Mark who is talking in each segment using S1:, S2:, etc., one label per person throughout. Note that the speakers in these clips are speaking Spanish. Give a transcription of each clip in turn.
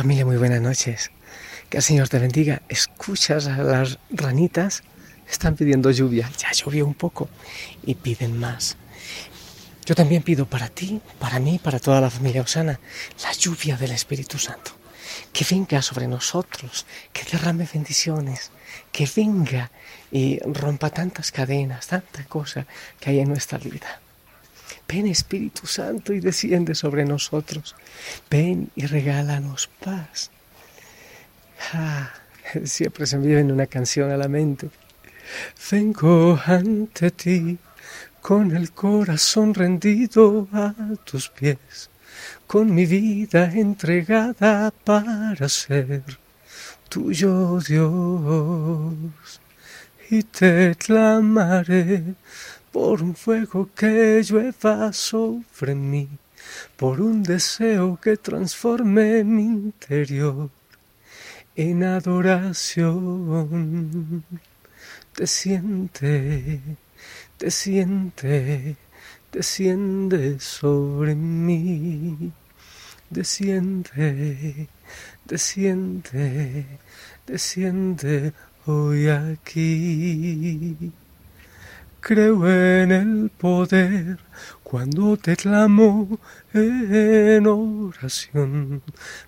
S1: Familia, muy buenas noches. Que el Señor te bendiga. Escuchas a las ranitas, están pidiendo lluvia. Ya llovió un poco y piden más. Yo también pido para ti, para mí, para toda la familia Osana, la lluvia del Espíritu Santo. Que venga sobre nosotros, que derrame bendiciones, que venga y rompa tantas cadenas, tanta cosa que hay en nuestra vida. Ven Espíritu Santo y desciende sobre nosotros. Ven y regálanos paz. Ah, siempre se me viene una canción a la mente. Vengo ante ti con el corazón rendido a tus pies, con mi vida entregada para ser tuyo Dios. Y te clamaré por un fuego que llueva sobre mí, por un deseo que transforme mi interior en adoración. Te siente, te siente, desciende sobre mí, desciende, desciende, desciende aquí. Creo en el poder cuando te clamo en oración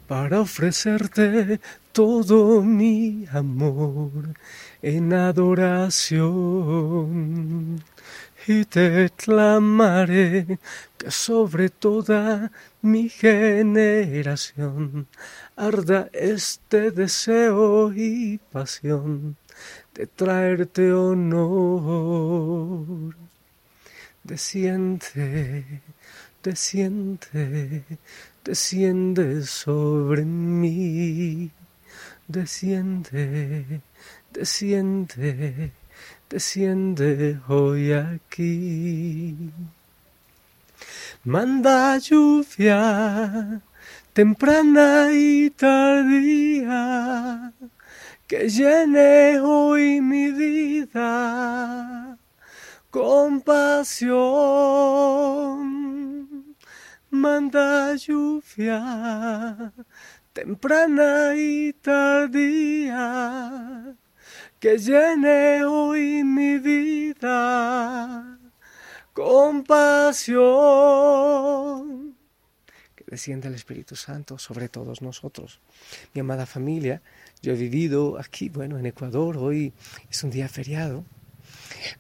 S1: para ofrecerte todo mi amor en adoración. Y te clamaré que sobre toda mi generación arda este deseo y pasión de traerte honor. Desciende, desciende, desciende sobre mí. Desciende, desciende, desciende hoy aquí. Manda lluvia temprana y tardía que llene hoy mi vida compasión. Manda lluvia temprana y tardía que llene hoy mi vida compasión. Que descienda el Espíritu Santo sobre todos nosotros. Mi amada familia, yo he vivido aquí, bueno, en Ecuador, hoy es un día feriado,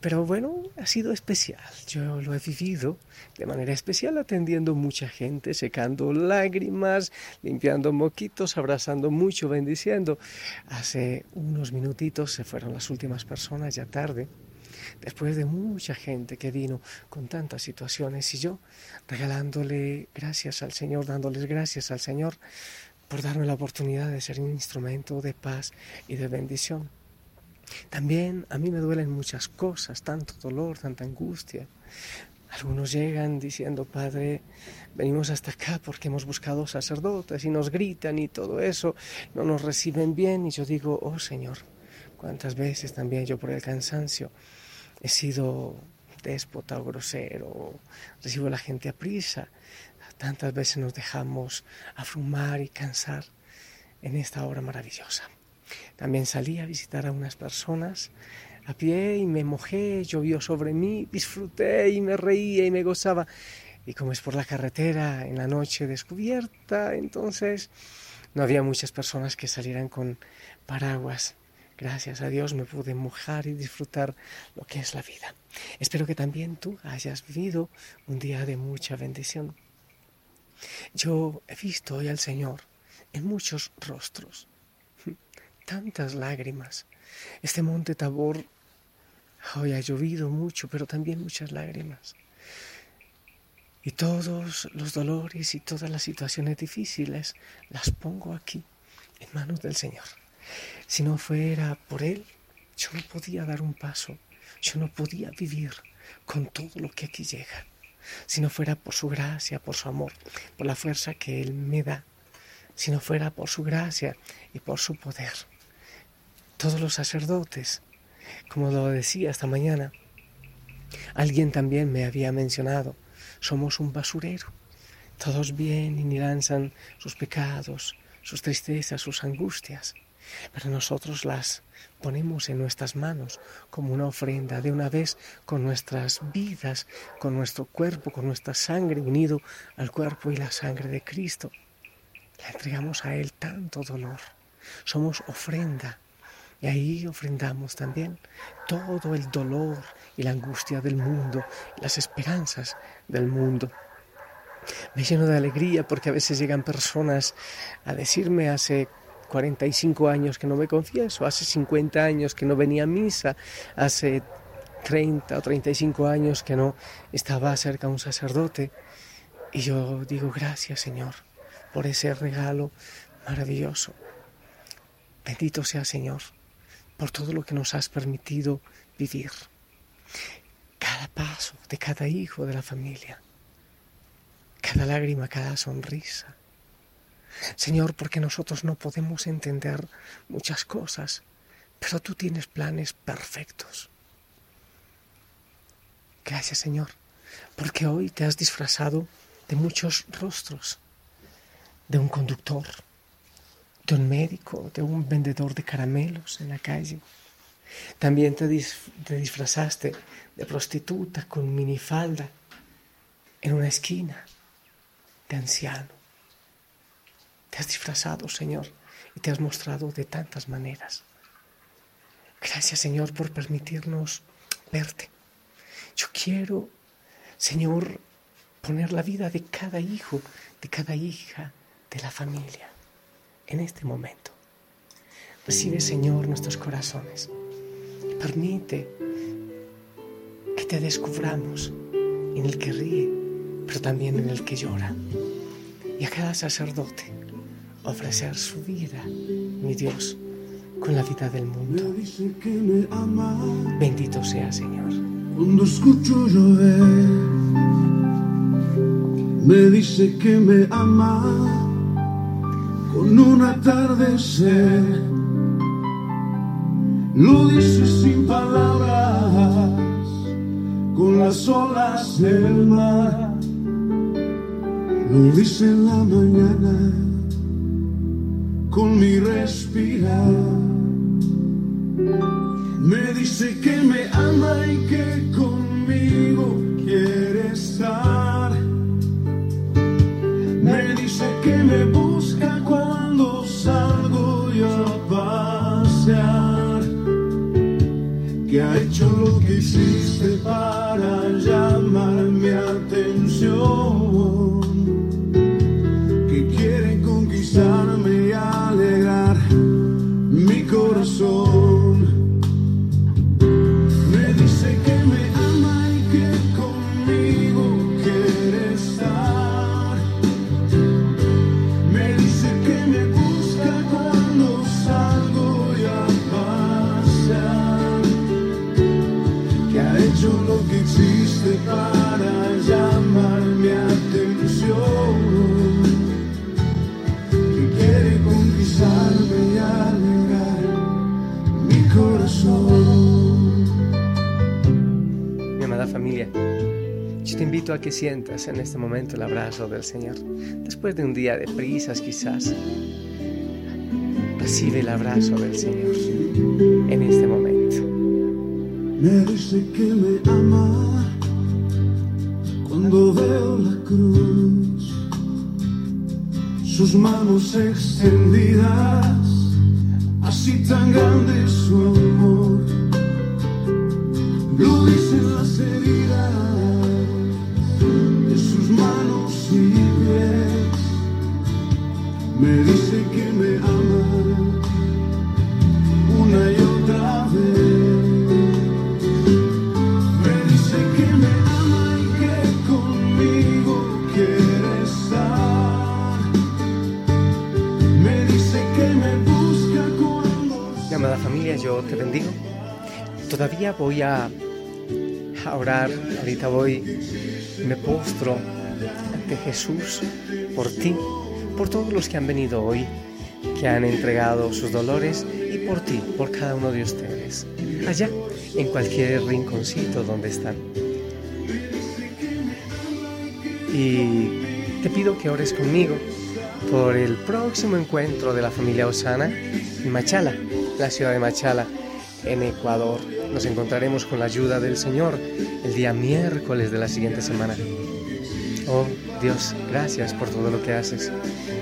S1: pero bueno, ha sido especial. Yo lo he vivido de manera especial atendiendo mucha gente, secando lágrimas, limpiando moquitos, abrazando mucho, bendiciendo. Hace unos minutitos se fueron las últimas personas, ya tarde, después de mucha gente que vino con tantas situaciones y yo regalándole gracias al Señor, dándoles gracias al Señor por darme la oportunidad de ser un instrumento de paz y de bendición. También a mí me duelen muchas cosas, tanto dolor, tanta angustia. Algunos llegan diciendo, Padre, venimos hasta acá porque hemos buscado sacerdotes y nos gritan y todo eso, no nos reciben bien. Y yo digo, oh Señor, cuántas veces también yo por el cansancio he sido déspota o grosero, recibo a la gente a prisa, Tantas veces nos dejamos afrumar y cansar en esta hora maravillosa. También salí a visitar a unas personas a pie y me mojé, llovió sobre mí, disfruté y me reía y me gozaba. Y como es por la carretera en la noche descubierta, entonces no había muchas personas que salieran con paraguas. Gracias a Dios me pude mojar y disfrutar lo que es la vida. Espero que también tú hayas vivido un día de mucha bendición. Yo he visto hoy al Señor en muchos rostros, tantas lágrimas. Este monte Tabor hoy ha llovido mucho, pero también muchas lágrimas. Y todos los dolores y todas las situaciones difíciles las pongo aquí, en manos del Señor. Si no fuera por Él, yo no podía dar un paso, yo no podía vivir con todo lo que aquí llega si no fuera por su gracia, por su amor, por la fuerza que Él me da, si no fuera por su gracia y por su poder. Todos los sacerdotes, como lo decía esta mañana, alguien también me había mencionado, somos un basurero. Todos vienen y lanzan sus pecados, sus tristezas, sus angustias, pero nosotros las ponemos en nuestras manos como una ofrenda de una vez con nuestras vidas, con nuestro cuerpo, con nuestra sangre unido al cuerpo y la sangre de Cristo. Le entregamos a Él tanto dolor. Somos ofrenda. Y ahí ofrendamos también todo el dolor y la angustia del mundo, las esperanzas del mundo. Me lleno de alegría porque a veces llegan personas a decirme hace 45 años que no me confieso, hace 50 años que no venía a misa, hace 30 o 35 años que no estaba cerca un sacerdote. Y yo digo gracias Señor por ese regalo maravilloso. Bendito sea Señor por todo lo que nos has permitido vivir. Cada paso de cada hijo de la familia, cada lágrima, cada sonrisa, Señor, porque nosotros no podemos entender muchas cosas, pero tú tienes planes perfectos. Gracias, Señor, porque hoy te has disfrazado de muchos rostros, de un conductor, de un médico, de un vendedor de caramelos en la calle. También te, disfrazaste de prostituta con minifalda en una esquina, de anciano te has disfrazado, Señor, y te has mostrado de tantas maneras. Gracias, Señor, por permitirnos verte. Yo quiero, Señor, poner la vida de cada hijo, de cada hija de la familia en este momento. Recibe, Señor, nuestros corazones y permite que te descubramos en el que ríe, pero también en el que llora. Y a cada sacerdote ofrecer su vida, mi Dios, con la vida del mundo. Bendito sea, Señor.
S2: Cuando escucho llover, me dice que me ama con un atardecer. Lo dice sin palabras, con las olas del mar. Lo dice en la mañana con mi respirar. Me dice que me ama y que conmigo quiere estar. Me dice que me busca lo que hiciste para llamar mi atención. Que quiere conquistarme me Lo que existe para llamar mi atención. Que quiere conquistarme y alegar corazón.
S1: Mi amada familia, yo te invito a que sientas en este momento el abrazo del Señor. Después de un día de prisas quizás, recibe el abrazo del Señor en este momento.
S2: Me dice que me ama cuando veo la cruz, sus manos extendidas así tan grande su amor. Lo dicen las heridas de sus manos y pies. Me dice que me ama
S1: te bendigo. Todavía voy a, orar, ahorita voy, me postro ante Jesús por ti, por todos los que han venido hoy, que han entregado sus dolores y por ti, por cada uno de ustedes, allá, en cualquier rinconcito donde están. Y te pido que ores conmigo, por el próximo encuentro de la familia Osana en Machala, la ciudad de Machala, en Ecuador. Nos encontraremos con la ayuda del Señor el día miércoles de la siguiente semana. Oh Dios, gracias por todo lo que haces.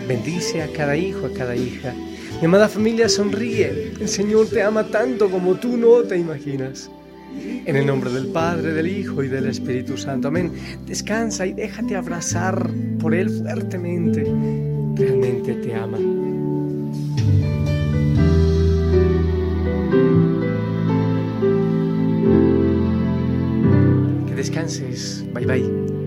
S1: Bendice a cada hijo, a cada hija. Mi amada familia, sonríe. El Señor te ama tanto como tú no te imaginas. En el nombre del Padre, del Hijo y del Espíritu Santo. Amén. Descansa y déjate abrazar por Él fuertemente. Realmente te ama. descanses. Bye bye.